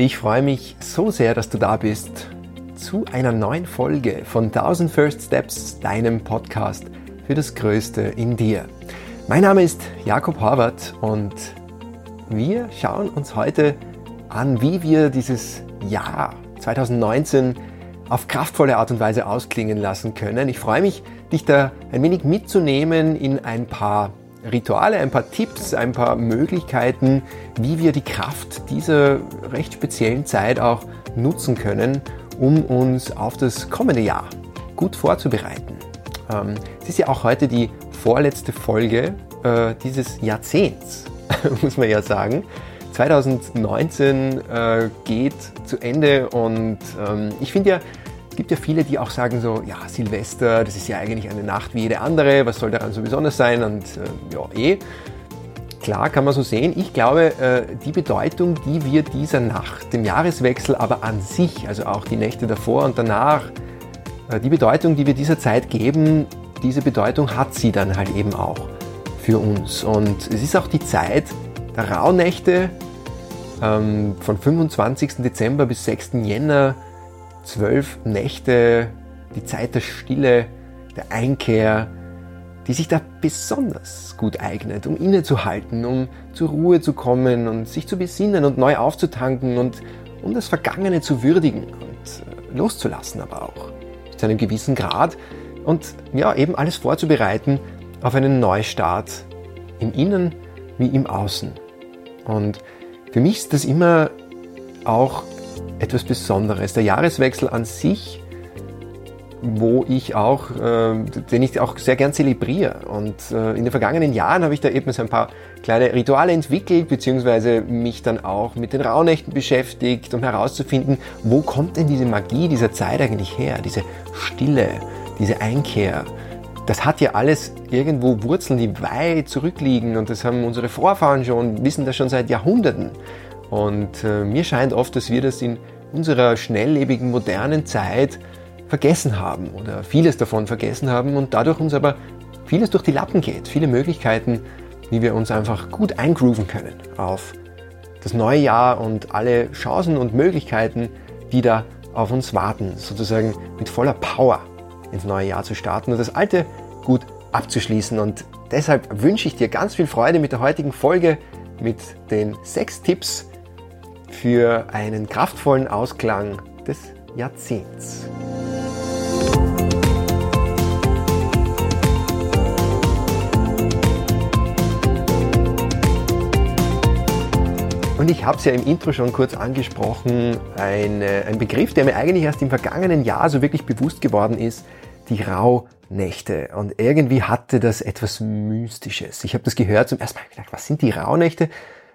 Ich freue mich so sehr, dass du da bist zu einer neuen Folge von 1000 First Steps, deinem Podcast für das Größte in dir. Mein Name ist Jakob Horvath und wir schauen uns heute an, wie wir dieses Jahr 2019 auf kraftvolle Art und Weise ausklingen lassen können. Ich freue mich, dich da ein wenig mitzunehmen in ein paar Rituale, ein paar Tipps, ein paar Möglichkeiten, wie wir die Kraft dieser recht speziellen Zeit auch nutzen können, um uns auf das kommende Jahr gut vorzubereiten. Ähm, es ist ja auch heute die vorletzte Folge äh, dieses Jahrzehnts, muss man ja sagen. 2019 äh, geht zu Ende und ähm, ich finde ja, es gibt ja viele, die auch sagen so, ja, Silvester, das ist ja eigentlich eine Nacht wie jede andere, was soll daran so besonders sein? Und äh, ja, eh. Klar kann man so sehen. Ich glaube, äh, die Bedeutung, die wir dieser Nacht, dem Jahreswechsel, aber an sich, also auch die Nächte davor und danach, äh, die Bedeutung, die wir dieser Zeit geben, diese Bedeutung hat sie dann halt eben auch für uns. Und es ist auch die Zeit der Rauhnächte ähm, von 25. Dezember bis 6. Jänner zwölf Nächte, die Zeit der Stille, der Einkehr, die sich da besonders gut eignet, um innezuhalten, um zur Ruhe zu kommen und sich zu besinnen und neu aufzutanken und um das Vergangene zu würdigen und äh, loszulassen aber auch zu einem gewissen Grad und ja, eben alles vorzubereiten auf einen Neustart im Innen wie im Außen. Und für mich ist das immer auch etwas Besonderes. Der Jahreswechsel an sich, wo ich auch, äh, den ich auch sehr gern zelebriere. Und äh, in den vergangenen Jahren habe ich da eben so ein paar kleine Rituale entwickelt, beziehungsweise mich dann auch mit den Rauhnächten beschäftigt, um herauszufinden, wo kommt denn diese Magie dieser Zeit eigentlich her? Diese Stille, diese Einkehr. Das hat ja alles irgendwo Wurzeln, die weit zurückliegen und das haben unsere Vorfahren schon, wissen das schon seit Jahrhunderten. Und äh, mir scheint oft, dass wir das in unserer schnelllebigen, modernen Zeit vergessen haben oder vieles davon vergessen haben und dadurch uns aber vieles durch die Lappen geht. Viele Möglichkeiten, wie wir uns einfach gut eingrooven können auf das neue Jahr und alle Chancen und Möglichkeiten, die da auf uns warten, sozusagen mit voller Power ins neue Jahr zu starten und das alte gut abzuschließen. Und deshalb wünsche ich dir ganz viel Freude mit der heutigen Folge, mit den sechs Tipps, für einen kraftvollen Ausklang des Jahrzehnts. Und ich habe es ja im Intro schon kurz angesprochen, eine, ein Begriff, der mir eigentlich erst im vergangenen Jahr so wirklich bewusst geworden ist, die Rauhnächte. Und irgendwie hatte das etwas Mystisches. Ich habe das gehört zum ersten Mal gedacht, was sind die Rauhnächte?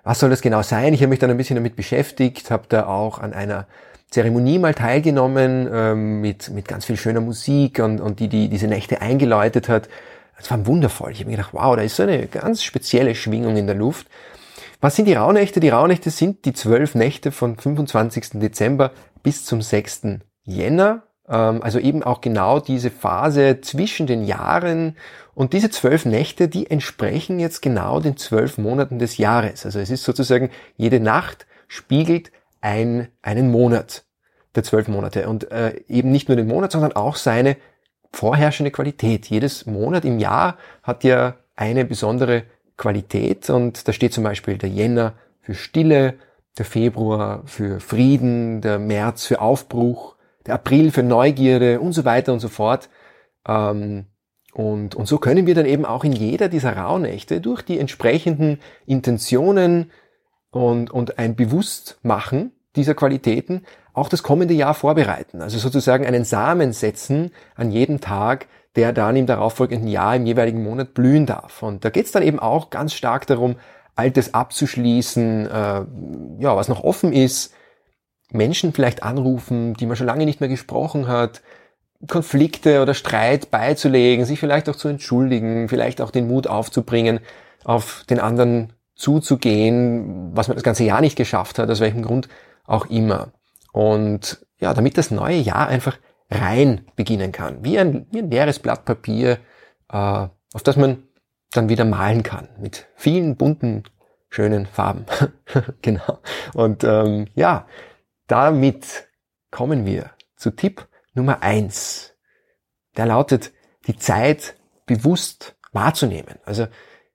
Was soll das genau sein? Ich habe mich dann ein bisschen damit beschäftigt, habe da auch an einer Zeremonie mal teilgenommen ähm, mit, mit ganz viel schöner Musik und, und die, die diese Nächte eingeläutet hat. Das war wundervoll. Ich habe mir gedacht, wow, da ist so eine ganz spezielle Schwingung in der Luft. Was sind die Rauhnächte? Die Rauhnächte sind die zwölf Nächte von 25. Dezember bis zum 6. Jänner. Ähm, also eben auch genau diese Phase zwischen den Jahren und diese zwölf Nächte, die entsprechen jetzt genau den zwölf Monaten des Jahres. Also es ist sozusagen, jede Nacht spiegelt ein, einen Monat der zwölf Monate und äh, eben nicht nur den Monat, sondern auch seine vorherrschende Qualität. Jedes Monat im Jahr hat ja eine besondere Qualität und da steht zum Beispiel der Jänner für Stille, der Februar für Frieden, der März für Aufbruch, der April für Neugierde und so weiter und so fort. Ähm, und, und so können wir dann eben auch in jeder dieser Rauhnächte durch die entsprechenden Intentionen und, und ein Bewusstmachen dieser Qualitäten auch das kommende Jahr vorbereiten. Also sozusagen einen Samen setzen an jedem Tag, der dann im darauffolgenden Jahr im jeweiligen Monat blühen darf. Und da geht es dann eben auch ganz stark darum, Altes abzuschließen, äh, ja, was noch offen ist, Menschen vielleicht anrufen, die man schon lange nicht mehr gesprochen hat, Konflikte oder Streit beizulegen, sich vielleicht auch zu entschuldigen, vielleicht auch den Mut aufzubringen, auf den anderen zuzugehen, was man das ganze Jahr nicht geschafft hat, aus welchem Grund auch immer. Und ja, damit das neue Jahr einfach rein beginnen kann, wie ein, wie ein leeres Blatt Papier, äh, auf das man dann wieder malen kann, mit vielen bunten schönen Farben. genau. Und ähm, ja, damit kommen wir zu Tipp Nummer eins. Der lautet, die Zeit bewusst wahrzunehmen. Also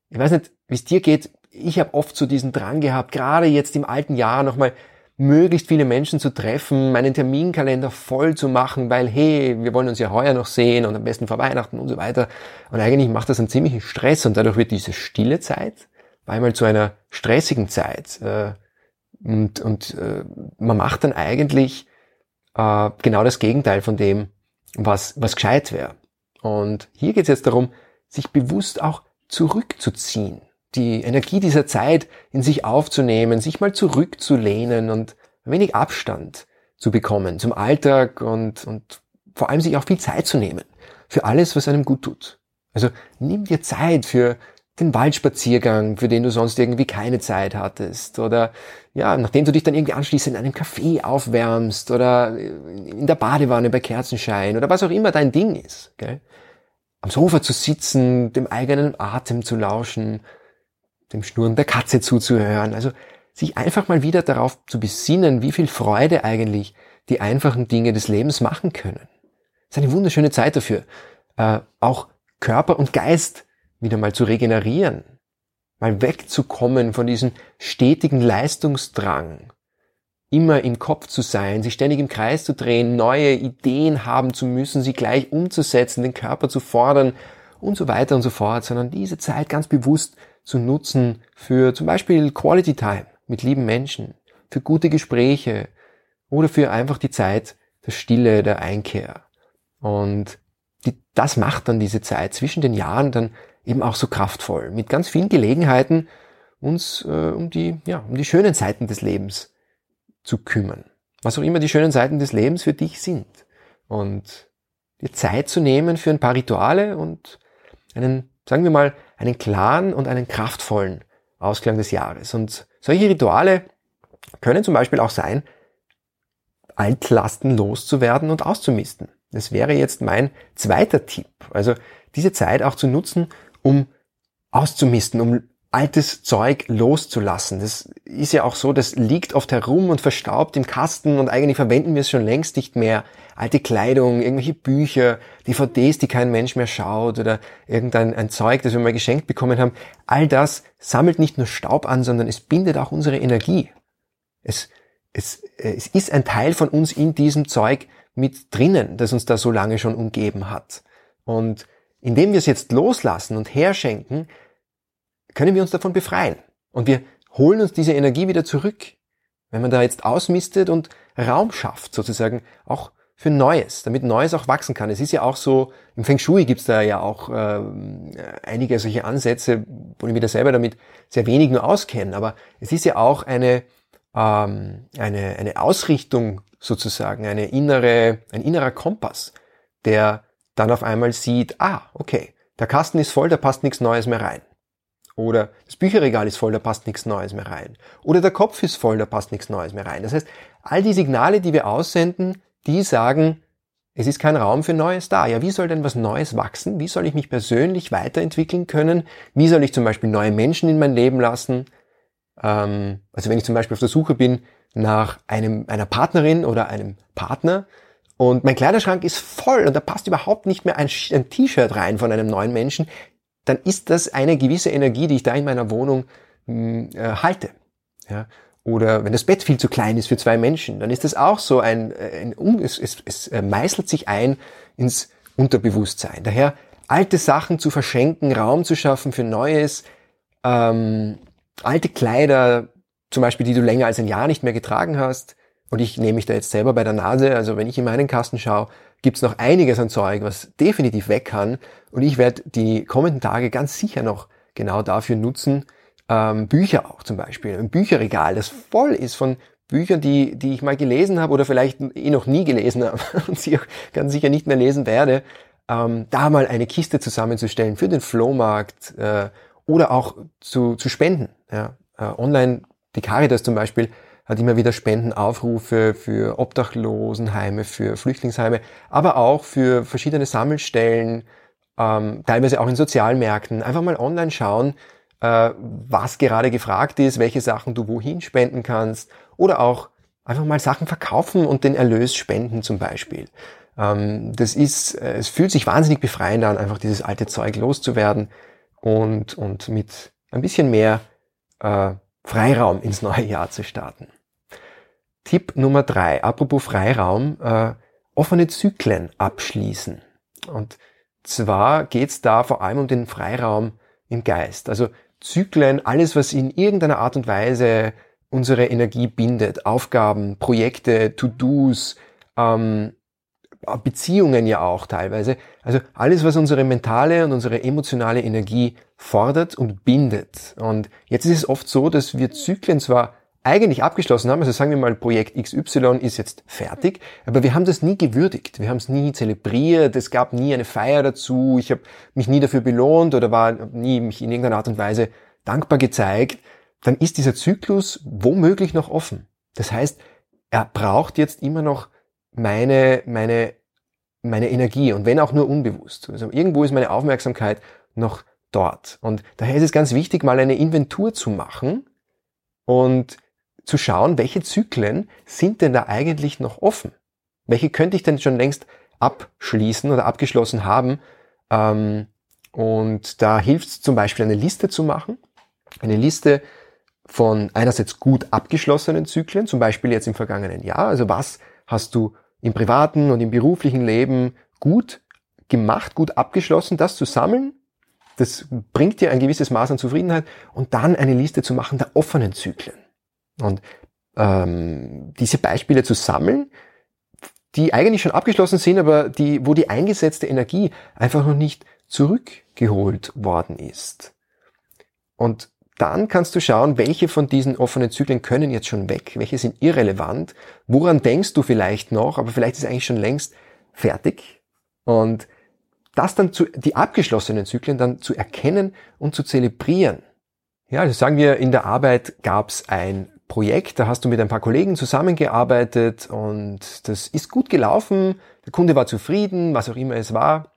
ich weiß nicht, wie es dir geht. Ich habe oft so diesen Drang gehabt, gerade jetzt im alten Jahr nochmal möglichst viele Menschen zu treffen, meinen Terminkalender voll zu machen, weil hey, wir wollen uns ja heuer noch sehen und am besten vor Weihnachten und so weiter. Und eigentlich macht das einen ziemlichen Stress und dadurch wird diese stille Zeit einmal zu einer stressigen Zeit. Äh, und und äh, man macht dann eigentlich äh, genau das Gegenteil von dem, was, was gescheit wäre. Und hier geht es jetzt darum, sich bewusst auch zurückzuziehen, die Energie dieser Zeit in sich aufzunehmen, sich mal zurückzulehnen und ein wenig Abstand zu bekommen zum Alltag und, und vor allem sich auch viel Zeit zu nehmen für alles, was einem gut tut. Also nimm dir Zeit für den Waldspaziergang, für den du sonst irgendwie keine Zeit hattest oder ja, nachdem du dich dann irgendwie anschließend in einem Café aufwärmst oder in der Badewanne bei Kerzenschein oder was auch immer dein Ding ist, gell? am Sofa zu sitzen, dem eigenen Atem zu lauschen, dem Schnurren der Katze zuzuhören, also sich einfach mal wieder darauf zu besinnen, wie viel Freude eigentlich die einfachen Dinge des Lebens machen können. Das ist eine wunderschöne Zeit dafür, äh, auch Körper und Geist wieder mal zu regenerieren, mal wegzukommen von diesem stetigen Leistungsdrang, immer im Kopf zu sein, sich ständig im Kreis zu drehen, neue Ideen haben zu müssen, sie gleich umzusetzen, den Körper zu fordern und so weiter und so fort, sondern diese Zeit ganz bewusst zu nutzen für zum Beispiel Quality Time mit lieben Menschen, für gute Gespräche oder für einfach die Zeit der Stille, der Einkehr. Und die, das macht dann diese Zeit zwischen den Jahren dann eben auch so kraftvoll, mit ganz vielen Gelegenheiten, uns äh, um die, ja, um die schönen Seiten des Lebens zu kümmern. Was auch immer die schönen Seiten des Lebens für dich sind. Und dir Zeit zu nehmen für ein paar Rituale und einen, sagen wir mal, einen klaren und einen kraftvollen Ausklang des Jahres. Und solche Rituale können zum Beispiel auch sein, Altlasten loszuwerden und auszumisten. Das wäre jetzt mein zweiter Tipp. Also diese Zeit auch zu nutzen, um auszumisten, um altes Zeug loszulassen. Das ist ja auch so, das liegt oft herum und verstaubt im Kasten und eigentlich verwenden wir es schon längst nicht mehr. Alte Kleidung, irgendwelche Bücher, DVDs, die kein Mensch mehr schaut oder irgendein ein Zeug, das wir mal geschenkt bekommen haben. All das sammelt nicht nur Staub an, sondern es bindet auch unsere Energie. Es, es, es ist ein Teil von uns in diesem Zeug mit drinnen, das uns da so lange schon umgeben hat. Und indem wir es jetzt loslassen und herschenken, können wir uns davon befreien. Und wir holen uns diese Energie wieder zurück. Wenn man da jetzt ausmistet und Raum schafft, sozusagen auch für Neues, damit Neues auch wachsen kann. Es ist ja auch so, im Feng Shui gibt's da ja auch äh, einige solche Ansätze, wo ich mich da selber damit sehr wenig nur auskenne, aber es ist ja auch eine, ähm, eine, eine Ausrichtung sozusagen, eine innere, ein innerer Kompass, der dann auf einmal sieht, ah, okay, der Kasten ist voll, da passt nichts Neues mehr rein. Oder das Bücherregal ist voll, da passt nichts Neues mehr rein. Oder der Kopf ist voll, da passt nichts Neues mehr rein. Das heißt, all die Signale, die wir aussenden, die sagen, es ist kein Raum für Neues da. Ja, wie soll denn was Neues wachsen? Wie soll ich mich persönlich weiterentwickeln können? Wie soll ich zum Beispiel neue Menschen in mein Leben lassen? Ähm, also wenn ich zum Beispiel auf der Suche bin nach einem, einer Partnerin oder einem Partner, und mein Kleiderschrank ist voll und da passt überhaupt nicht mehr ein, ein T-Shirt rein von einem neuen Menschen, dann ist das eine gewisse Energie, die ich da in meiner Wohnung mh, hm, äh, halte. Ja? Oder wenn das Bett viel zu klein ist für zwei Menschen, dann ist das auch so ein, ein, ein es, es, es äh, meißelt sich ein ins Unterbewusstsein. Daher alte Sachen zu verschenken, Raum zu schaffen für Neues, ähm, alte Kleider, zum Beispiel, die du länger als ein Jahr nicht mehr getragen hast, und ich nehme mich da jetzt selber bei der Nase. Also wenn ich in meinen Kasten schaue, gibt's noch einiges an Zeug, was definitiv weg kann. Und ich werde die kommenden Tage ganz sicher noch genau dafür nutzen, ähm, Bücher auch zum Beispiel. Ein Bücherregal, das voll ist von Büchern, die, die ich mal gelesen habe oder vielleicht eh noch nie gelesen habe und sie auch ganz sicher nicht mehr lesen werde, ähm, da mal eine Kiste zusammenzustellen für den Flohmarkt äh, oder auch zu, zu spenden. Ja. Äh, online, die Caritas zum Beispiel, hat immer wieder Spendenaufrufe für Obdachlosenheime, für Flüchtlingsheime, aber auch für verschiedene Sammelstellen, ähm, teilweise auch in Sozialmärkten. Einfach mal online schauen, äh, was gerade gefragt ist, welche Sachen du wohin spenden kannst oder auch einfach mal Sachen verkaufen und den Erlös spenden zum Beispiel. Ähm, das ist, äh, es fühlt sich wahnsinnig befreiend an, einfach dieses alte Zeug loszuwerden und, und mit ein bisschen mehr äh, Freiraum ins neue Jahr zu starten. Tipp Nummer drei, apropos Freiraum, äh, offene Zyklen abschließen. Und zwar geht's da vor allem um den Freiraum im Geist. Also Zyklen, alles, was in irgendeiner Art und Weise unsere Energie bindet, Aufgaben, Projekte, To-Dos, ähm, Beziehungen ja auch teilweise. Also alles, was unsere mentale und unsere emotionale Energie fordert und bindet. Und jetzt ist es oft so, dass wir Zyklen zwar eigentlich abgeschlossen haben, also sagen wir mal, Projekt XY ist jetzt fertig, aber wir haben das nie gewürdigt, wir haben es nie zelebriert, es gab nie eine Feier dazu, ich habe mich nie dafür belohnt oder war nie mich in irgendeiner Art und Weise dankbar gezeigt, dann ist dieser Zyklus womöglich noch offen. Das heißt, er braucht jetzt immer noch meine, meine, meine Energie und wenn auch nur unbewusst. Also irgendwo ist meine Aufmerksamkeit noch dort. Und daher ist es ganz wichtig, mal eine Inventur zu machen und zu schauen, welche Zyklen sind denn da eigentlich noch offen? Welche könnte ich denn schon längst abschließen oder abgeschlossen haben? Ähm, und da hilft es zum Beispiel eine Liste zu machen. Eine Liste von einerseits gut abgeschlossenen Zyklen, zum Beispiel jetzt im vergangenen Jahr. Also was hast du im privaten und im beruflichen Leben gut gemacht, gut abgeschlossen, das zu sammeln. Das bringt dir ein gewisses Maß an Zufriedenheit und dann eine Liste zu machen der offenen Zyklen. Und ähm, diese Beispiele zu sammeln, die eigentlich schon abgeschlossen sind, aber die, wo die eingesetzte Energie einfach noch nicht zurückgeholt worden ist. Und dann kannst du schauen, welche von diesen offenen Zyklen können jetzt schon weg, welche sind irrelevant, woran denkst du vielleicht noch, aber vielleicht ist eigentlich schon längst fertig. Und das dann zu, die abgeschlossenen Zyklen dann zu erkennen und zu zelebrieren. Ja, also sagen wir, in der Arbeit gab es ein Projekt, da hast du mit ein paar Kollegen zusammengearbeitet und das ist gut gelaufen, der Kunde war zufrieden, was auch immer es war.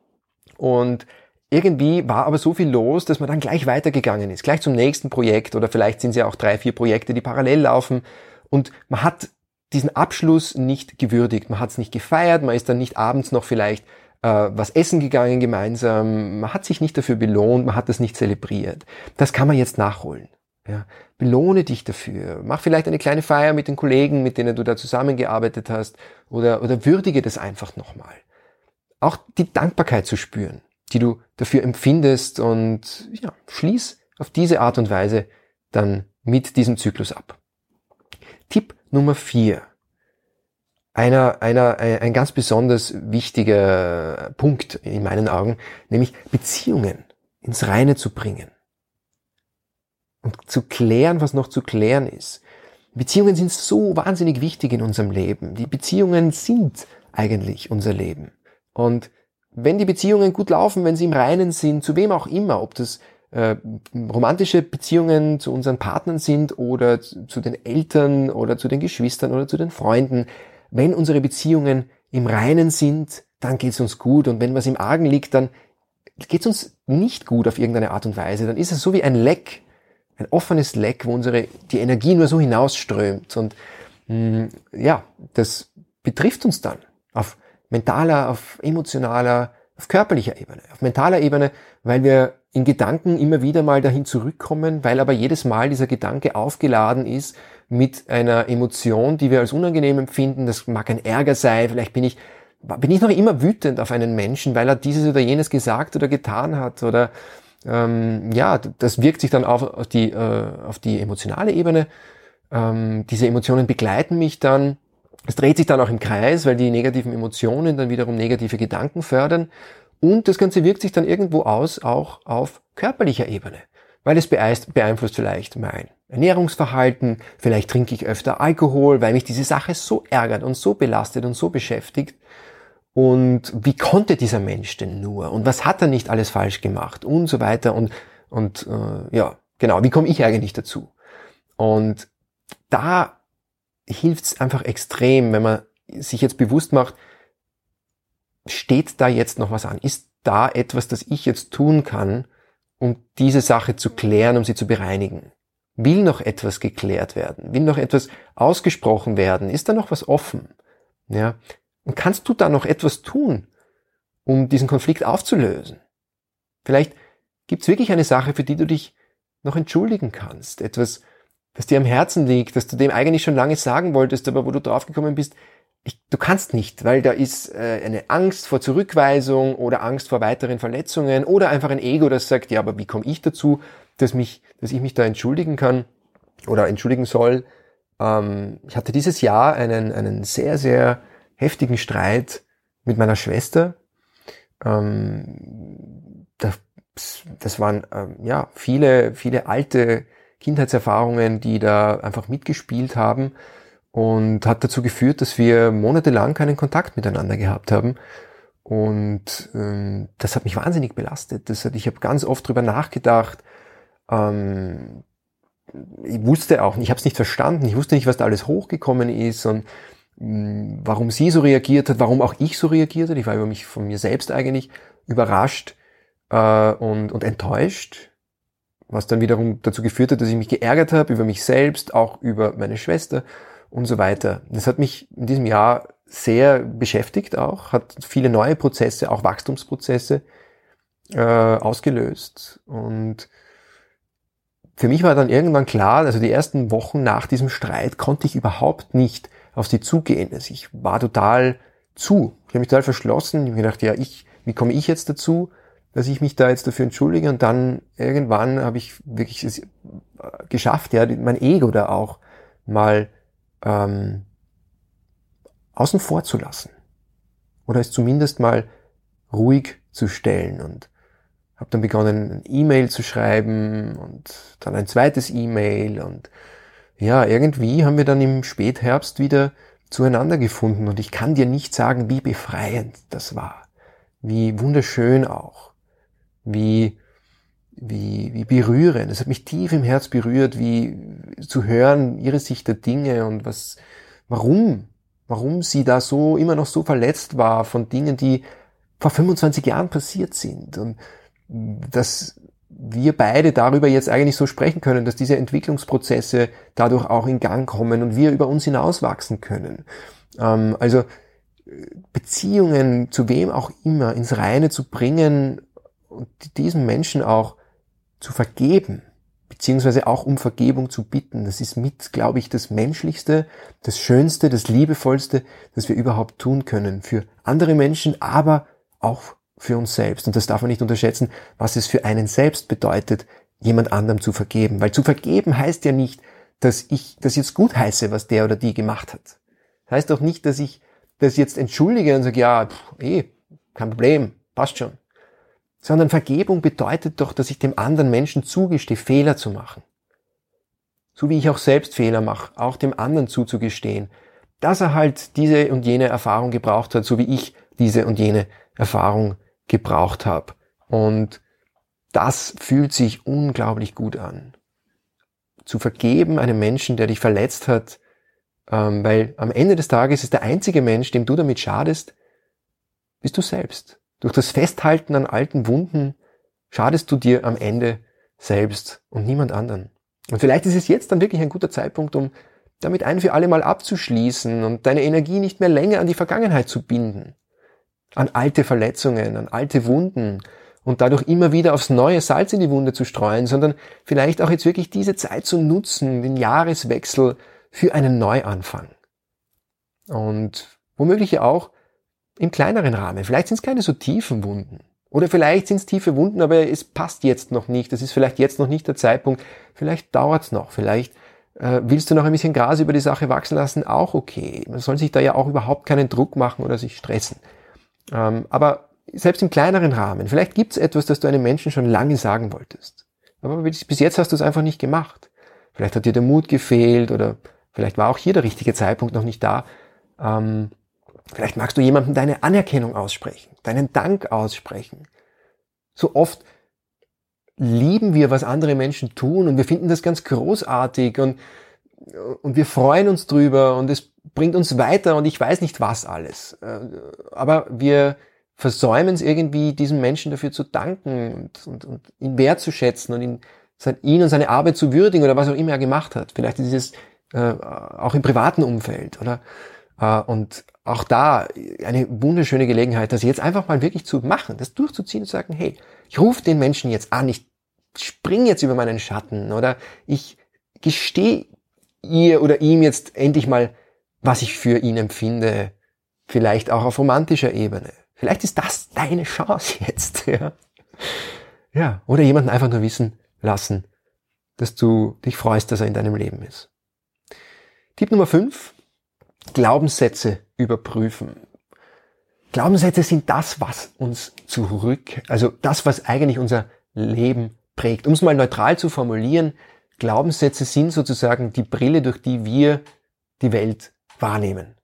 Und irgendwie war aber so viel los, dass man dann gleich weitergegangen ist, gleich zum nächsten Projekt oder vielleicht sind es ja auch drei, vier Projekte, die parallel laufen und man hat diesen Abschluss nicht gewürdigt, man hat es nicht gefeiert, man ist dann nicht abends noch vielleicht äh, was essen gegangen gemeinsam, man hat sich nicht dafür belohnt, man hat das nicht zelebriert. Das kann man jetzt nachholen. Ja, belohne dich dafür. Mach vielleicht eine kleine Feier mit den Kollegen, mit denen du da zusammengearbeitet hast oder, oder würdige das einfach nochmal. Auch die Dankbarkeit zu spüren, die du dafür empfindest und ja, schließ auf diese Art und Weise dann mit diesem Zyklus ab. Tipp Nummer vier. Einer, einer, ein ganz besonders wichtiger Punkt in meinen Augen, nämlich Beziehungen ins Reine zu bringen und zu klären, was noch zu klären ist. Beziehungen sind so wahnsinnig wichtig in unserem Leben. Die Beziehungen sind eigentlich unser Leben. Und wenn die Beziehungen gut laufen, wenn sie im Reinen sind, zu wem auch immer, ob das äh, romantische Beziehungen zu unseren Partnern sind oder zu den Eltern oder zu den Geschwistern oder zu den Freunden, wenn unsere Beziehungen im Reinen sind, dann geht es uns gut. Und wenn was im Argen liegt, dann geht es uns nicht gut auf irgendeine Art und Weise. Dann ist es so wie ein Leck ein offenes Leck, wo unsere, die Energie nur so hinausströmt. Und mh, mm, ja, das betrifft uns dann auf mentaler, auf emotionaler, auf körperlicher Ebene. Auf mentaler Ebene, weil wir in Gedanken immer wieder mal dahin zurückkommen, weil aber jedes Mal dieser Gedanke aufgeladen ist mit einer Emotion, die wir als unangenehm empfinden. Das mag ein Ärger sein, vielleicht bin ich bin ich noch immer wütend auf einen Menschen, weil er dieses oder jenes gesagt oder getan hat oder ähm, ja, das wirkt sich dann auf, auf, die, äh, auf die emotionale Ebene. Ähm, diese Emotionen begleiten mich dann. Es dreht sich dann auch im Kreis, weil die negativen Emotionen dann wiederum negative Gedanken fördern. Und das Ganze wirkt sich dann irgendwo aus, auch auf körperlicher Ebene. Weil es beeinflusst vielleicht mein Ernährungsverhalten, vielleicht trinke ich öfter Alkohol, weil mich diese Sache so ärgert und so belastet und so beschäftigt. Und wie konnte dieser Mensch denn nur? Und was hat er nicht alles falsch gemacht? Und so weiter. Und, und äh, ja, genau, wie komme ich eigentlich dazu? Und da hilft es einfach extrem, wenn man sich jetzt bewusst macht, steht da jetzt noch was an? Ist da etwas, das ich jetzt tun kann, um diese Sache zu klären, um sie zu bereinigen? Will noch etwas geklärt werden? Will noch etwas ausgesprochen werden? Ist da noch was offen? Ja. Und kannst du da noch etwas tun, um diesen Konflikt aufzulösen? Vielleicht gibt es wirklich eine Sache, für die du dich noch entschuldigen kannst. Etwas, das dir am Herzen liegt, das du dem eigentlich schon lange sagen wolltest, aber wo du draufgekommen bist, ich, du kannst nicht, weil da ist äh, eine Angst vor Zurückweisung oder Angst vor weiteren Verletzungen oder einfach ein Ego, das sagt, ja, aber wie komme ich dazu, dass mich, dass ich mich da entschuldigen kann oder entschuldigen soll? Ähm, ich hatte dieses Jahr einen, einen sehr, sehr heftigen Streit mit meiner Schwester. Ähm, das, das waren ähm, ja viele, viele alte Kindheitserfahrungen, die da einfach mitgespielt haben und hat dazu geführt, dass wir monatelang keinen Kontakt miteinander gehabt haben. Und ähm, das hat mich wahnsinnig belastet. Das hat, ich habe ganz oft drüber nachgedacht. Ähm, ich wusste auch, ich habe es nicht verstanden. Ich wusste nicht, was da alles hochgekommen ist und warum sie so reagiert hat, warum auch ich so reagiert hat. Ich war über mich von mir selbst eigentlich überrascht äh, und, und enttäuscht, was dann wiederum dazu geführt hat, dass ich mich geärgert habe über mich selbst, auch über meine Schwester und so weiter. Das hat mich in diesem Jahr sehr beschäftigt auch, hat viele neue Prozesse, auch Wachstumsprozesse äh, ausgelöst. Und für mich war dann irgendwann klar, also die ersten Wochen nach diesem Streit konnte ich überhaupt nicht auf sie zugehen. Also ich war total zu. Ich habe mich total verschlossen. Ich habe gedacht, ja, ich, wie komme ich jetzt dazu, dass ich mich da jetzt dafür entschuldige? Und dann irgendwann habe ich wirklich es geschafft, ja, mein Ego da auch mal ähm, außen vor zu lassen. Oder es zumindest mal ruhig zu stellen und habe dann begonnen, ein E-Mail zu schreiben und dann ein zweites E-Mail und ja, irgendwie haben wir dann im Spätherbst wieder zueinander gefunden und ich kann dir nicht sagen, wie befreiend das war, wie wunderschön auch, wie wie, wie berührend. Es hat mich tief im Herz berührt, wie zu hören, ihre Sicht der Dinge und was, warum, warum sie da so, immer noch so verletzt war von Dingen, die vor 25 Jahren passiert sind. Und dass wir beide darüber jetzt eigentlich so sprechen können, dass diese Entwicklungsprozesse dadurch auch in Gang kommen und wir über uns hinauswachsen können. Ähm, also Beziehungen zu wem auch immer ins Reine zu bringen und diesem Menschen auch zu vergeben, beziehungsweise auch um Vergebung zu bitten. Das ist mit, glaube ich, das Menschlichste, das Schönste, das Liebevollste, das wir überhaupt tun können. Für andere Menschen, aber auch für uns selbst. Und das darf man nicht unterschätzen, was es für einen selbst bedeutet, jemand anderem zu vergeben. Weil zu vergeben heißt ja nicht, dass ich das jetzt gut heiße, was der oder die gemacht hat. Das heißt doch nicht, dass ich das jetzt entschuldige und sage, ja, pff, eh, kein Problem, passt schon sondern Vergebung bedeutet doch, dass ich dem anderen Menschen zugestehe, Fehler zu machen. So wie ich auch selbst Fehler mache, auch dem anderen zuzugestehen, dass er halt diese und jene Erfahrung gebraucht hat, so wie ich diese und jene Erfahrung gebraucht habe. Und das fühlt sich unglaublich gut an. Zu vergeben einem Menschen, der dich verletzt hat, ähm, weil am Ende des Tages ist der einzige Mensch, dem du damit schadest, bist du selbst. Durch das Festhalten an alten Wunden schadest du dir am Ende selbst und niemand anderen. Und vielleicht ist es jetzt dann wirklich ein guter Zeitpunkt, um damit ein für alle Mal abzuschließen und deine Energie nicht mehr länger an die Vergangenheit zu binden. An alte Verletzungen, an alte Wunden und dadurch immer wieder aufs neue Salz in die Wunde zu streuen, sondern vielleicht auch jetzt wirklich diese Zeit zu nutzen, den Jahreswechsel für einen Neuanfang. Und womöglich auch im kleineren Rahmen. Vielleicht sind es keine so tiefen Wunden. Oder vielleicht sind es tiefe Wunden, aber es passt jetzt noch nicht. Das ist vielleicht jetzt noch nicht der Zeitpunkt. Vielleicht dauert es noch. Vielleicht äh, willst du noch ein bisschen Gras über die Sache wachsen lassen. Auch okay. Man soll sich da ja auch überhaupt keinen Druck machen oder sich stressen. Ähm, aber selbst im kleineren Rahmen. Vielleicht gibt es etwas, das du einem Menschen schon lange sagen wolltest. Aber bis jetzt hast du es einfach nicht gemacht. Vielleicht hat dir der Mut gefehlt oder vielleicht war auch hier der richtige Zeitpunkt noch nicht da. Ähm, Vielleicht magst du jemandem deine Anerkennung aussprechen, deinen Dank aussprechen. So oft lieben wir, was andere Menschen tun und wir finden das ganz großartig und, und wir freuen uns drüber und es bringt uns weiter und ich weiß nicht was alles. Äh, aber wir versäumen es irgendwie, diesem Menschen dafür zu danken und, und, und ihn wertzuschätzen und ihn, ihn und seine Arbeit zu würdigen oder was auch immer er gemacht hat. Vielleicht ist es äh, auch im privaten Umfeld, oder? Äh, und auch da eine wunderschöne Gelegenheit, das jetzt einfach mal wirklich zu machen, das durchzuziehen und zu sagen, hey, ich rufe den Menschen jetzt an, ich spring jetzt über meinen Schatten oder ich gestehe ihr oder ihm jetzt endlich mal, was ich für ihn empfinde, vielleicht auch auf romantischer Ebene. Vielleicht ist das deine Chance jetzt, ja. Ja, oder jemanden einfach nur wissen lassen, dass du dich freust, dass er in deinem Leben ist. Tipp Nummer 5. Glaubenssätze überprüfen. Glaubenssätze sind das, was uns zurück, also das, was eigentlich unser Leben prägt. Um es mal neutral zu formulieren, Glaubenssätze sind sozusagen die Brille, durch die wir die Welt wahrnehmen.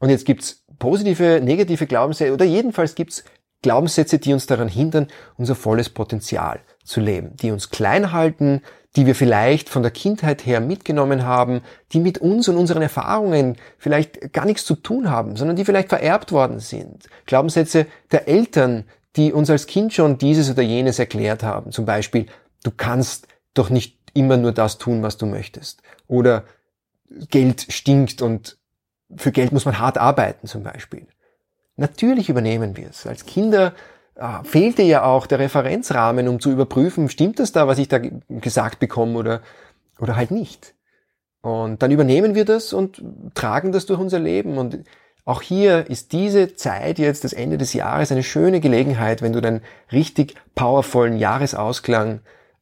Und jetzt gibt's positive, negative Glaubenssätze oder jedenfalls gibt's Glaubenssätze, die uns daran hindern, unser volles Potenzial zu leben, die uns klein halten, die wir vielleicht von der Kindheit her mitgenommen haben, die mit uns und unseren Erfahrungen vielleicht gar nichts zu tun haben, sondern die vielleicht vererbt worden sind. Glaubenssätze der Eltern, die uns als Kind schon dieses oder jenes erklärt haben. Zum Beispiel, du kannst doch nicht immer nur das tun, was du möchtest. Oder Geld stinkt und für Geld muss man hart arbeiten zum Beispiel. Natürlich übernehmen wir es. Als Kinder äh, fehlte ja auch der Referenzrahmen, um zu überprüfen, stimmt das da, was ich da gesagt bekomme oder, oder halt nicht. Und dann übernehmen wir das und tragen das durch unser Leben. Und auch hier ist diese Zeit jetzt, das Ende des Jahres, eine schöne Gelegenheit, wenn du den richtig powervollen Jahresausklang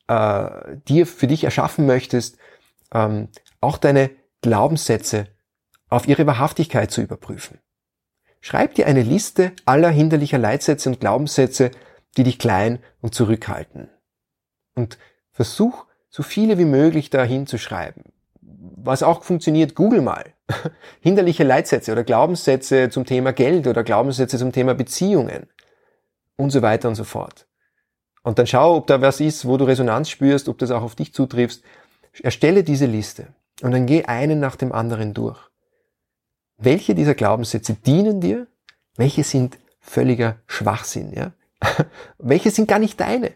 äh, dir für dich erschaffen möchtest, ähm, auch deine Glaubenssätze auf ihre Wahrhaftigkeit zu überprüfen. Schreib dir eine Liste aller hinderlicher Leitsätze und Glaubenssätze, die dich klein und zurückhalten. Und versuch, so viele wie möglich dahin zu schreiben. Was auch funktioniert, google mal. Hinderliche Leitsätze oder Glaubenssätze zum Thema Geld oder Glaubenssätze zum Thema Beziehungen und so weiter und so fort. Und dann schau, ob da was ist, wo du Resonanz spürst, ob das auch auf dich zutriffst. Erstelle diese Liste und dann geh einen nach dem anderen durch. Welche dieser Glaubenssätze dienen dir? Welche sind völliger Schwachsinn? Ja? Welche sind gar nicht deine?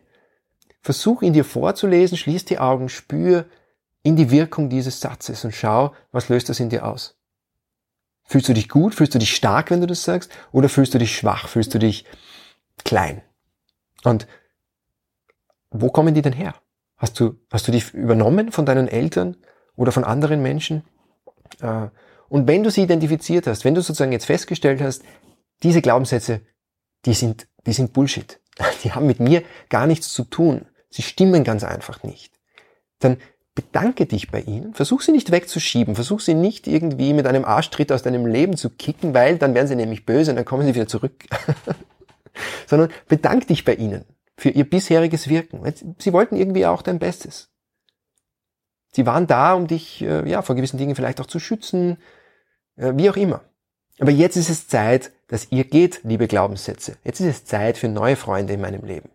Versuch ihn dir vorzulesen, schließ die Augen, spür in die Wirkung dieses Satzes und schau, was löst das in dir aus. Fühlst du dich gut? Fühlst du dich stark, wenn du das sagst? Oder fühlst du dich schwach? Fühlst du dich klein? Und wo kommen die denn her? Hast du, hast du dich übernommen von deinen Eltern oder von anderen Menschen? Äh, und wenn du sie identifiziert hast, wenn du sozusagen jetzt festgestellt hast, diese Glaubenssätze, die sind, die sind Bullshit. Die haben mit mir gar nichts zu tun. Sie stimmen ganz einfach nicht. Dann bedanke dich bei ihnen. Versuch sie nicht wegzuschieben. Versuch sie nicht irgendwie mit einem Arschtritt aus deinem Leben zu kicken, weil dann werden sie nämlich böse und dann kommen sie wieder zurück. Sondern bedank dich bei ihnen für ihr bisheriges Wirken. Sie wollten irgendwie auch dein Bestes. Sie waren da, um dich äh, ja, vor gewissen Dingen vielleicht auch zu schützen, äh, wie auch immer. Aber jetzt ist es Zeit, dass ihr geht, liebe Glaubenssätze. Jetzt ist es Zeit für neue Freunde in meinem Leben.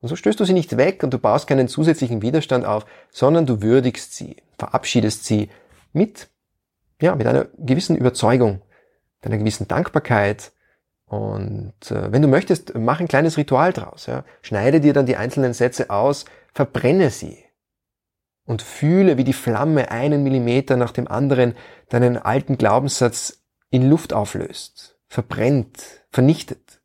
Und so stößt du sie nicht weg und du baust keinen zusätzlichen Widerstand auf, sondern du würdigst sie, verabschiedest sie mit, ja, mit einer gewissen Überzeugung, mit einer gewissen Dankbarkeit. Und äh, wenn du möchtest, mach ein kleines Ritual draus. Ja. Schneide dir dann die einzelnen Sätze aus, verbrenne sie und fühle, wie die Flamme einen Millimeter nach dem anderen deinen alten Glaubenssatz in Luft auflöst, verbrennt, vernichtet.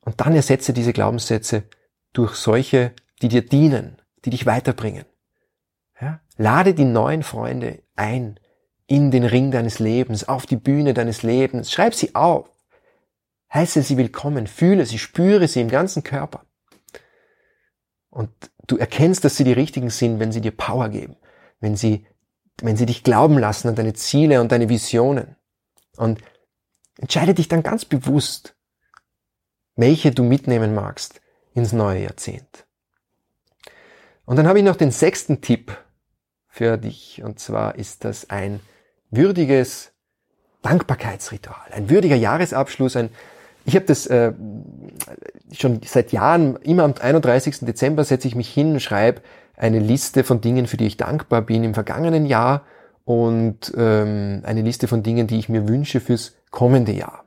Und dann ersetze diese Glaubenssätze durch solche, die dir dienen, die dich weiterbringen. Ja? Lade die neuen Freunde ein in den Ring deines Lebens, auf die Bühne deines Lebens. Schreib sie auf. Heiße sie willkommen, fühle sie, spüre sie im ganzen Körper. Und du erkennst, dass sie die richtigen sind, wenn sie dir Power geben, wenn sie, wenn sie dich glauben lassen an deine Ziele und deine Visionen. Und entscheide dich dann ganz bewusst, welche du mitnehmen magst ins neue Jahrzehnt. Und dann habe ich noch den sechsten Tipp für dich. Und zwar ist das ein würdiges Dankbarkeitsritual, ein würdiger Jahresabschluss, ein ich habe das äh, schon seit Jahren, immer am 31. Dezember setze ich mich hin und schreibe eine Liste von Dingen, für die ich dankbar bin im vergangenen Jahr und ähm, eine Liste von Dingen, die ich mir wünsche fürs kommende Jahr.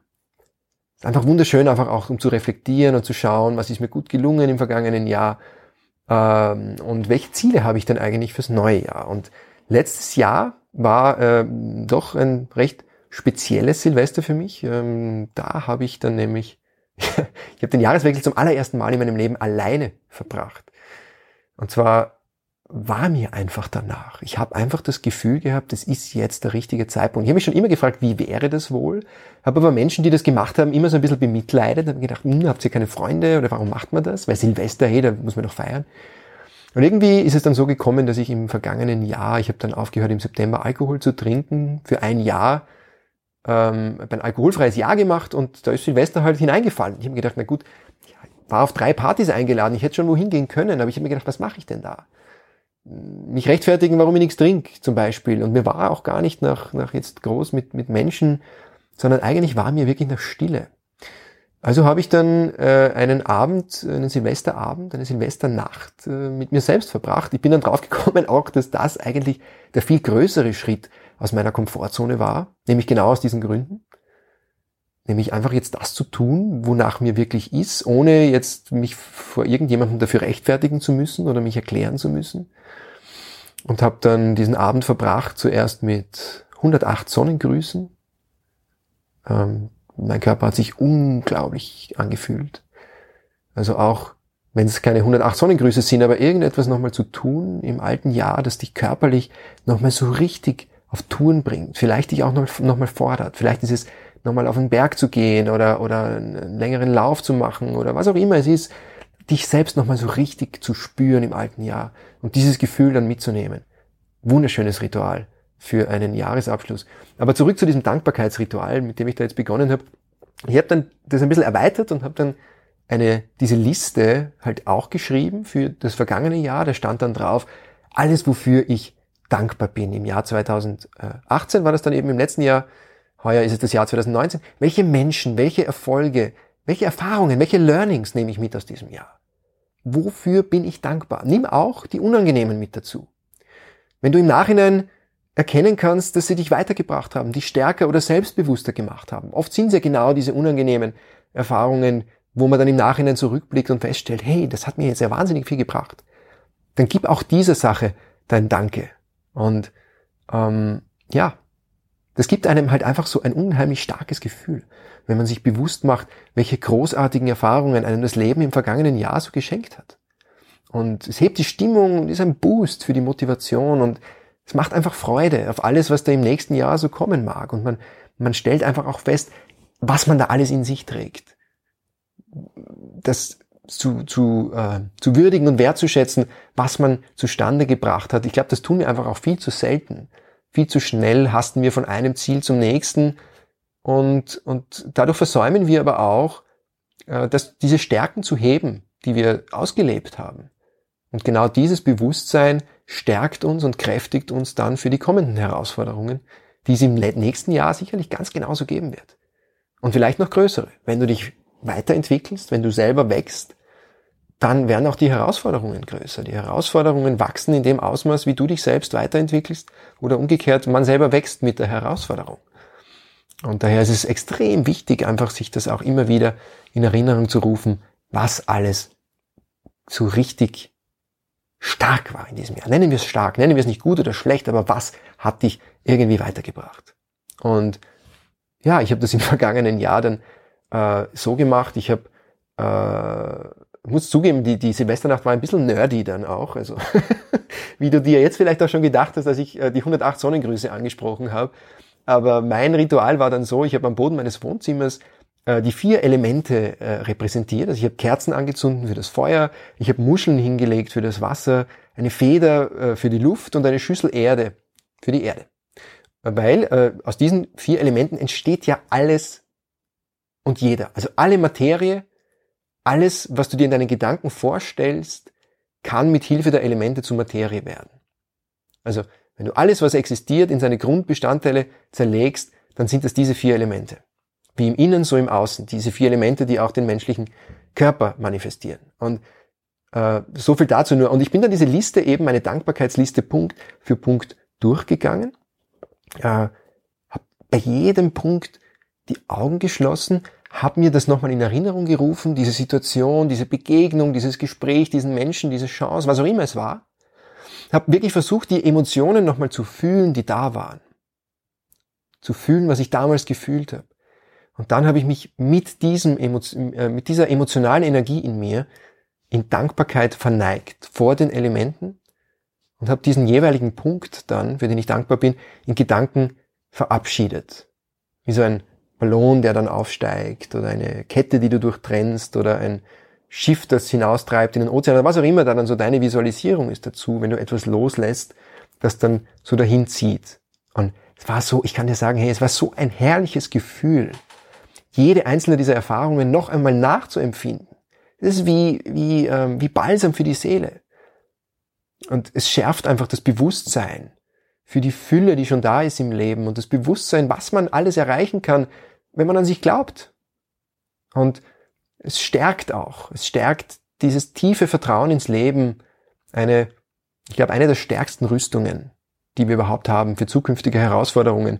einfach wunderschön, einfach auch um zu reflektieren und zu schauen, was ist mir gut gelungen im vergangenen Jahr ähm, und welche Ziele habe ich denn eigentlich fürs neue Jahr. Und letztes Jahr war äh, doch ein recht spezielles Silvester für mich. Ähm, da habe ich dann nämlich, ich habe den Jahreswechsel zum allerersten Mal in meinem Leben alleine verbracht. Und zwar war mir einfach danach. Ich habe einfach das Gefühl gehabt, es ist jetzt der richtige Zeitpunkt. Ich habe mich schon immer gefragt, wie wäre das wohl? Habe aber Menschen, die das gemacht haben, immer so ein bisschen bemitleidet. Habe gedacht, hm, habt ihr keine Freunde oder warum macht man das? Weil Silvester, hey, da muss man doch feiern. Und irgendwie ist es dann so gekommen, dass ich im vergangenen Jahr, ich habe dann aufgehört im September Alkohol zu trinken, für ein Jahr ähm, ein alkoholfreies Jahr gemacht und da ist Silvester halt hineingefallen. Ich habe mir gedacht, na gut, ich war auf drei Partys eingeladen, ich hätte schon wohin gehen können, aber ich habe mir gedacht, was mache ich denn da? Mich rechtfertigen, warum ich nichts trinke, zum Beispiel. Und mir war auch gar nicht nach, nach jetzt groß mit, mit Menschen, sondern eigentlich war mir wirklich nach Stille. Also habe ich dann äh, einen Abend, einen Silvesterabend, eine Silvesternacht äh, mit mir selbst verbracht. Ich bin dann draufgekommen auch, dass das eigentlich der viel größere Schritt aus meiner Komfortzone war, nämlich genau aus diesen Gründen. Nämlich einfach jetzt das zu tun, wonach mir wirklich ist, ohne jetzt mich vor irgendjemandem dafür rechtfertigen zu müssen oder mich erklären zu müssen. Und habe dann diesen Abend verbracht, zuerst mit 108 Sonnengrüßen. Ähm, mein Körper hat sich unglaublich angefühlt. Also auch, wenn es keine 108 Sonnengrüße sind, aber irgendetwas nochmal zu tun im alten Jahr, das dich körperlich nochmal so richtig auf Touren bringt, vielleicht dich auch nochmal fordert, vielleicht ist es nochmal auf den Berg zu gehen oder, oder einen längeren Lauf zu machen oder was auch immer es ist, dich selbst nochmal so richtig zu spüren im alten Jahr und dieses Gefühl dann mitzunehmen. Wunderschönes Ritual für einen Jahresabschluss. Aber zurück zu diesem Dankbarkeitsritual, mit dem ich da jetzt begonnen habe. Ich habe dann das ein bisschen erweitert und habe dann eine, diese Liste halt auch geschrieben für das vergangene Jahr. Da stand dann drauf, alles, wofür ich dankbar bin. Im Jahr 2018 war das dann eben im letzten Jahr. Heuer ist es das Jahr 2019. Welche Menschen, welche Erfolge, welche Erfahrungen, welche Learnings nehme ich mit aus diesem Jahr? Wofür bin ich dankbar? Nimm auch die unangenehmen mit dazu. Wenn du im Nachhinein erkennen kannst, dass sie dich weitergebracht haben, dich stärker oder selbstbewusster gemacht haben. Oft sind es ja genau diese unangenehmen Erfahrungen, wo man dann im Nachhinein zurückblickt und feststellt, hey, das hat mir jetzt ja wahnsinnig viel gebracht. Dann gib auch dieser Sache dein Danke. Und ähm, ja, das gibt einem halt einfach so ein unheimlich starkes Gefühl, wenn man sich bewusst macht, welche großartigen Erfahrungen einem das Leben im vergangenen Jahr so geschenkt hat. Und es hebt die Stimmung und ist ein Boost für die Motivation und es macht einfach Freude auf alles, was da im nächsten Jahr so kommen mag. Und man, man stellt einfach auch fest, was man da alles in sich trägt. Das zu, zu, äh, zu würdigen und wertzuschätzen, was man zustande gebracht hat. Ich glaube, das tun wir einfach auch viel zu selten. Viel zu schnell hasten wir von einem Ziel zum nächsten und, und dadurch versäumen wir aber auch, äh, dass diese Stärken zu heben, die wir ausgelebt haben. Und genau dieses Bewusstsein stärkt uns und kräftigt uns dann für die kommenden Herausforderungen, die es im nächsten Jahr sicherlich ganz genauso geben wird. Und vielleicht noch größere. Wenn du dich weiterentwickelst, wenn du selber wächst, dann werden auch die Herausforderungen größer. Die Herausforderungen wachsen in dem Ausmaß, wie du dich selbst weiterentwickelst oder umgekehrt, man selber wächst mit der Herausforderung. Und daher ist es extrem wichtig, einfach sich das auch immer wieder in Erinnerung zu rufen, was alles so richtig stark war in diesem Jahr. Nennen wir es stark, nennen wir es nicht gut oder schlecht, aber was hat dich irgendwie weitergebracht? Und ja, ich habe das im vergangenen Jahr dann äh, so gemacht. Ich habe, äh, muss zugeben, die, die Silvesternacht war ein bisschen nerdy dann auch. Also wie du dir jetzt vielleicht auch schon gedacht hast, als ich äh, die 108 Sonnengrüße angesprochen habe. Aber mein Ritual war dann so, ich habe am Boden meines Wohnzimmers äh, die vier Elemente äh, repräsentiert. Also ich habe Kerzen angezündet für das Feuer, ich habe Muscheln hingelegt für das Wasser, eine Feder äh, für die Luft und eine Schüssel Erde für die Erde. Weil äh, aus diesen vier Elementen entsteht ja alles und jeder. Also alle Materie, alles, was du dir in deinen Gedanken vorstellst, kann mit Hilfe der Elemente zu Materie werden. Also wenn du alles, was existiert, in seine Grundbestandteile zerlegst, dann sind es diese vier Elemente wie im Innen, so im Außen. Diese vier Elemente, die auch den menschlichen Körper manifestieren. Und äh, so viel dazu nur. Und ich bin dann diese Liste eben, meine Dankbarkeitsliste Punkt für Punkt durchgegangen. Äh, habe bei jedem Punkt die Augen geschlossen, habe mir das nochmal in Erinnerung gerufen, diese Situation, diese Begegnung, dieses Gespräch, diesen Menschen, diese Chance, was auch immer es war. Habe wirklich versucht, die Emotionen nochmal zu fühlen, die da waren. Zu fühlen, was ich damals gefühlt habe. Und dann habe ich mich mit, diesem, äh, mit dieser emotionalen Energie in mir in Dankbarkeit verneigt vor den Elementen und habe diesen jeweiligen Punkt dann, für den ich dankbar bin, in Gedanken verabschiedet. Wie so ein Ballon, der dann aufsteigt oder eine Kette, die du durchtrennst oder ein Schiff, das hinaustreibt in den Ozean oder was auch immer da dann so deine Visualisierung ist dazu, wenn du etwas loslässt, das dann so dahin zieht. Und es war so, ich kann dir sagen, hey, es war so ein herrliches Gefühl, jede einzelne dieser Erfahrungen noch einmal nachzuempfinden. Das ist wie, wie, ähm, wie Balsam für die Seele. Und es schärft einfach das Bewusstsein für die Fülle, die schon da ist im Leben und das Bewusstsein, was man alles erreichen kann, wenn man an sich glaubt. Und es stärkt auch, es stärkt dieses tiefe Vertrauen ins Leben, eine, ich glaube, eine der stärksten Rüstungen, die wir überhaupt haben für zukünftige Herausforderungen,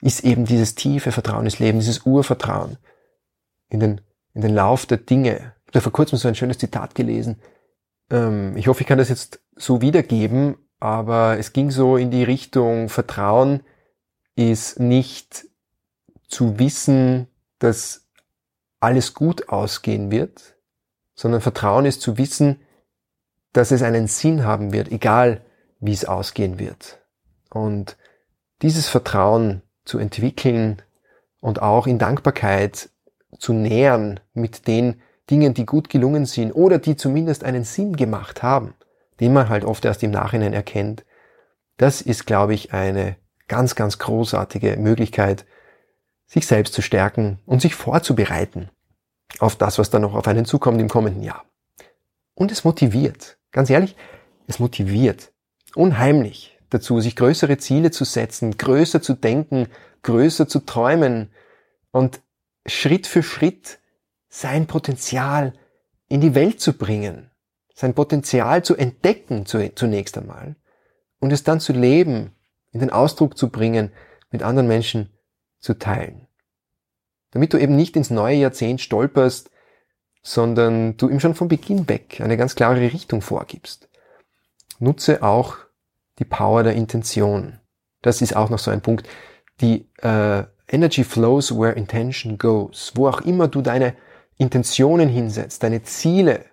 ist eben dieses tiefe Vertrauen ins Leben, dieses Urvertrauen in den, in den Lauf der Dinge. Ich habe vor kurzem so ein schönes Zitat gelesen. Ähm, ich hoffe, ich kann das jetzt so wiedergeben, aber es ging so in die Richtung, Vertrauen ist nicht zu wissen, dass alles gut ausgehen wird, sondern Vertrauen ist zu wissen, dass es einen Sinn haben wird, egal wie es ausgehen wird. Und dieses Vertrauen zu entwickeln und auch in Dankbarkeit zu nähern mit den Dingen, die gut gelungen sind oder die zumindest einen Sinn gemacht haben, den man halt oft erst im Nachhinein erkennt. Das ist, glaube ich, eine ganz, ganz großartige Möglichkeit, sich selbst zu stärken und sich vorzubereiten auf das, was dann noch auf einen zukommt im kommenden Jahr. Und es motiviert, ganz ehrlich, es motiviert unheimlich dazu, sich größere Ziele zu setzen, größer zu denken, größer zu träumen und Schritt für Schritt sein Potenzial in die Welt zu bringen sein Potenzial zu entdecken zunächst einmal und es dann zu leben, in den Ausdruck zu bringen, mit anderen Menschen zu teilen. Damit du eben nicht ins neue Jahrzehnt stolperst, sondern du ihm schon von Beginn weg eine ganz klare Richtung vorgibst. Nutze auch die Power der Intention. Das ist auch noch so ein Punkt. Die äh, Energy flows where intention goes. Wo auch immer du deine Intentionen hinsetzt, deine Ziele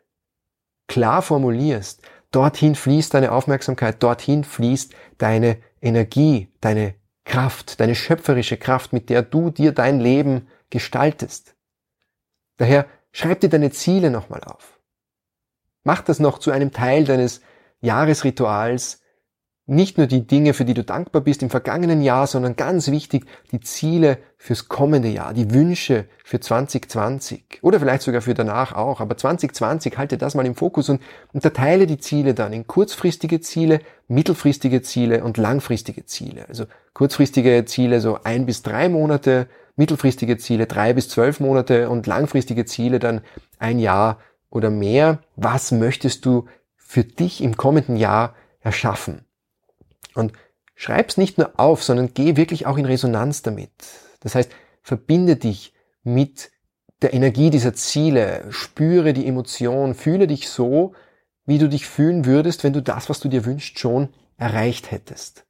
klar formulierst, dorthin fließt deine Aufmerksamkeit, dorthin fließt deine Energie, deine Kraft, deine schöpferische Kraft, mit der du dir dein Leben gestaltest. Daher schreib dir deine Ziele nochmal auf. Mach das noch zu einem Teil deines Jahresrituals, nicht nur die Dinge, für die du dankbar bist im vergangenen Jahr, sondern ganz wichtig, die Ziele fürs kommende Jahr, die Wünsche für 2020 oder vielleicht sogar für danach auch. Aber 2020 halte das mal im Fokus und unterteile die Ziele dann in kurzfristige Ziele, mittelfristige Ziele und langfristige Ziele. Also kurzfristige Ziele so ein bis drei Monate, mittelfristige Ziele drei bis zwölf Monate und langfristige Ziele dann ein Jahr oder mehr. Was möchtest du für dich im kommenden Jahr erschaffen? Und schreib's nicht nur auf, sondern geh wirklich auch in Resonanz damit. Das heißt, verbinde dich mit der Energie dieser Ziele, spüre die Emotion, fühle dich so, wie du dich fühlen würdest, wenn du das, was du dir wünschst, schon erreicht hättest.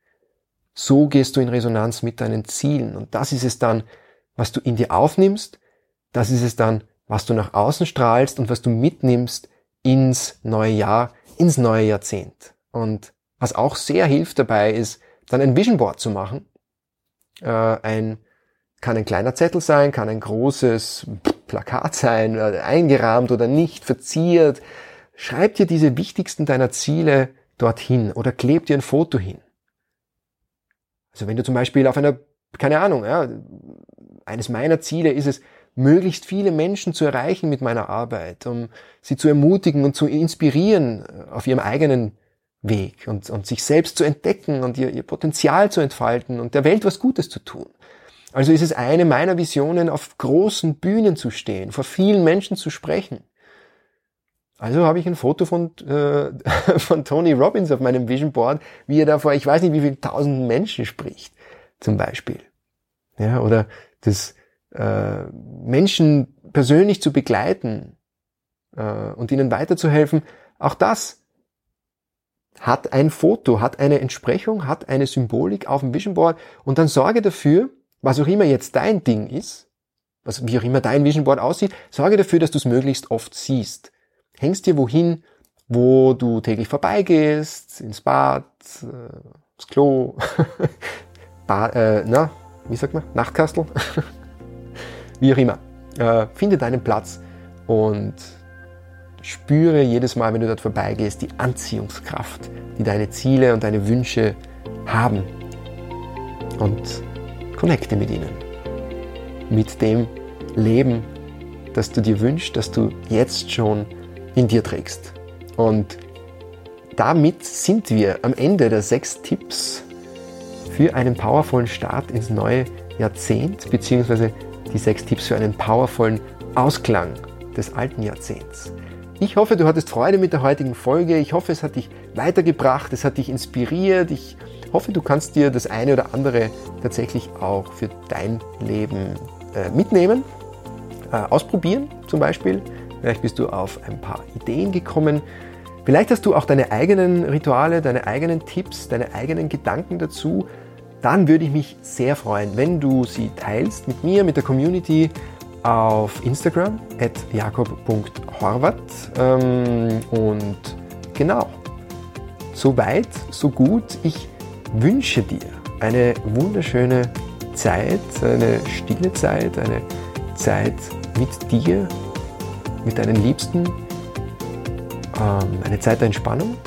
So gehst du in Resonanz mit deinen Zielen und das ist es dann, was du in dir aufnimmst, das ist es dann, was du nach außen strahlst und was du mitnimmst ins neue Jahr, ins neue Jahrzehnt. Und was auch sehr hilft dabei ist, dann ein Vision Board zu machen. Äh, ein, kann ein kleiner Zettel sein, kann ein großes Plakat sein, äh, eingerahmt oder nicht, verziert. Schreib dir diese wichtigsten deiner Ziele dorthin oder kleb dir ein Foto hin. Also wenn du zum Beispiel auf einer, keine Ahnung, ja, eines meiner Ziele ist es, möglichst viele Menschen zu erreichen mit meiner Arbeit, um sie zu ermutigen und zu inspirieren auf ihrem eigenen Weg und, und sich selbst zu entdecken und ihr, ihr Potenzial zu entfalten und der Welt was Gutes zu tun. Also ist es eine meiner Visionen, auf großen Bühnen zu stehen, vor vielen Menschen zu sprechen. Also habe ich ein Foto von, äh, von Tony Robbins auf meinem Vision Board, wie er da vor, ich weiß nicht, wie viele tausenden Menschen spricht, zum Beispiel. Ja, oder das äh, Menschen persönlich zu begleiten äh, und ihnen weiterzuhelfen, auch das hat ein Foto, hat eine Entsprechung, hat eine Symbolik auf dem Vision Board und dann sorge dafür, was auch immer jetzt dein Ding ist, was, wie auch immer dein Vision Board aussieht, sorge dafür, dass du es möglichst oft siehst. Hängst dir wohin, wo du täglich vorbeigehst, ins Bad, äh, ins Klo, Bad, äh, na, wie sagt man, Nachtkastel, wie auch immer. Äh, finde deinen Platz und spüre jedes Mal, wenn du dort vorbeigehst, die Anziehungskraft, die deine Ziele und deine Wünsche haben. Und connecte mit ihnen. Mit dem Leben, das du dir wünschst, das du jetzt schon in dir trägst. Und damit sind wir am Ende der sechs Tipps für einen powervollen Start ins neue Jahrzehnt, beziehungsweise die sechs Tipps für einen powervollen Ausklang des alten Jahrzehnts. Ich hoffe, du hattest Freude mit der heutigen Folge. Ich hoffe, es hat dich weitergebracht, es hat dich inspiriert. Ich hoffe, du kannst dir das eine oder andere tatsächlich auch für dein Leben äh, mitnehmen, äh, ausprobieren zum Beispiel. Vielleicht bist du auf ein paar Ideen gekommen. Vielleicht hast du auch deine eigenen Rituale, deine eigenen Tipps, deine eigenen Gedanken dazu. Dann würde ich mich sehr freuen, wenn du sie teilst mit mir, mit der Community auf Instagram at jakob.horvath ähm, und genau, so weit, so gut. Ich wünsche dir eine wunderschöne Zeit, eine stille Zeit, eine Zeit mit dir, mit deinen Liebsten, ähm, eine Zeit der Entspannung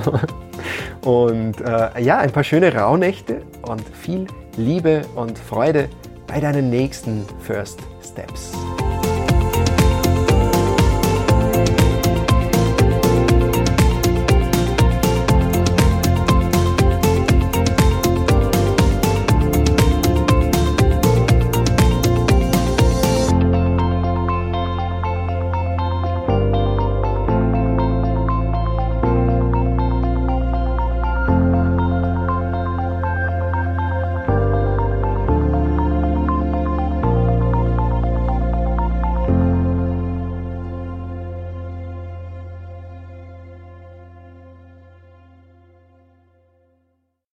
und äh, ja, ein paar schöne Rauhnächte und viel Liebe und Freude bei deinen nächsten First Steps.